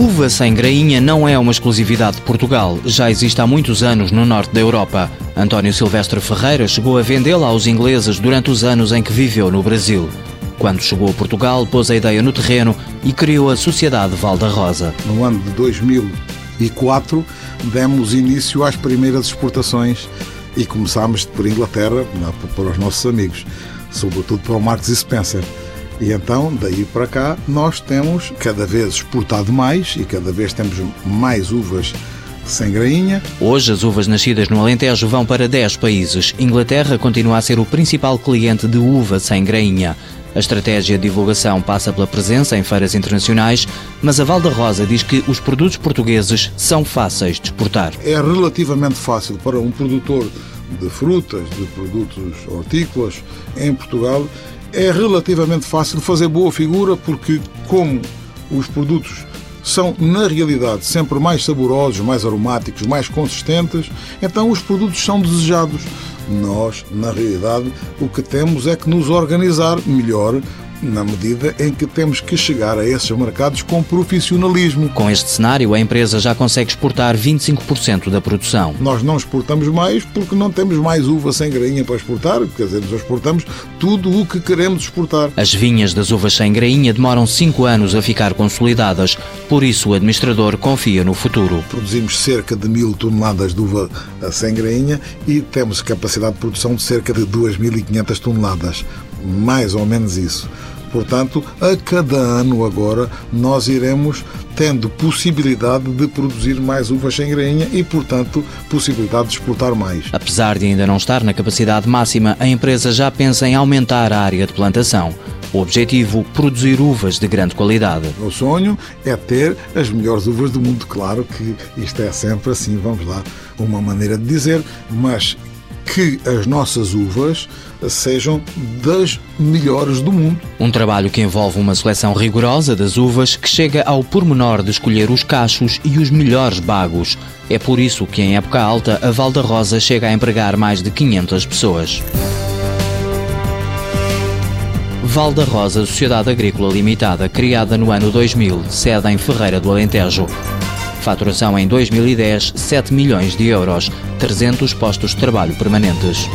Uva sem grainha não é uma exclusividade de Portugal, já existe há muitos anos no norte da Europa. António Silvestre Ferreira chegou a vendê-la aos ingleses durante os anos em que viveu no Brasil. Quando chegou a Portugal, pôs a ideia no terreno e criou a Sociedade Val da Rosa. No ano de 2004, demos início às primeiras exportações e começámos por Inglaterra, para os nossos amigos, sobretudo para o Marks Spencer. E então, daí para cá, nós temos cada vez exportado mais e cada vez temos mais uvas sem grainha. Hoje, as uvas nascidas no Alentejo vão para 10 países. Inglaterra continua a ser o principal cliente de uva sem grainha. A estratégia de divulgação passa pela presença em feiras internacionais, mas a Val da Rosa diz que os produtos portugueses são fáceis de exportar. É relativamente fácil para um produtor de frutas, de produtos hortícolas em Portugal é relativamente fácil fazer boa figura porque, como os produtos são, na realidade, sempre mais saborosos, mais aromáticos, mais consistentes, então os produtos são desejados. Nós, na realidade, o que temos é que nos organizar melhor na medida em que temos que chegar a esses mercados com profissionalismo. Com este cenário, a empresa já consegue exportar 25% da produção. Nós não exportamos mais porque não temos mais uva sem grainha para exportar, quer dizer, nós exportamos tudo o que queremos exportar. As vinhas das uvas sem grainha demoram 5 anos a ficar consolidadas, por isso o administrador confia no futuro. Produzimos cerca de mil toneladas de uva sem grainha e temos capacidade de produção de cerca de 2.500 toneladas mais ou menos isso. Portanto, a cada ano agora nós iremos tendo possibilidade de produzir mais uvas sem grainha e, portanto, possibilidade de exportar mais. Apesar de ainda não estar na capacidade máxima, a empresa já pensa em aumentar a área de plantação. O objetivo, produzir uvas de grande qualidade. O sonho é ter as melhores uvas do mundo. Claro que isto é sempre assim, vamos lá, uma maneira de dizer, mas que as nossas uvas sejam das melhores do mundo. Um trabalho que envolve uma seleção rigorosa das uvas que chega ao pormenor de escolher os cachos e os melhores bagos. É por isso que em época alta a Val da Rosa chega a empregar mais de 500 pessoas. Val da Rosa Sociedade Agrícola Limitada, criada no ano 2000, sede em Ferreira do Alentejo. Faturação em 2010, 7 milhões de euros, 300 postos de trabalho permanentes.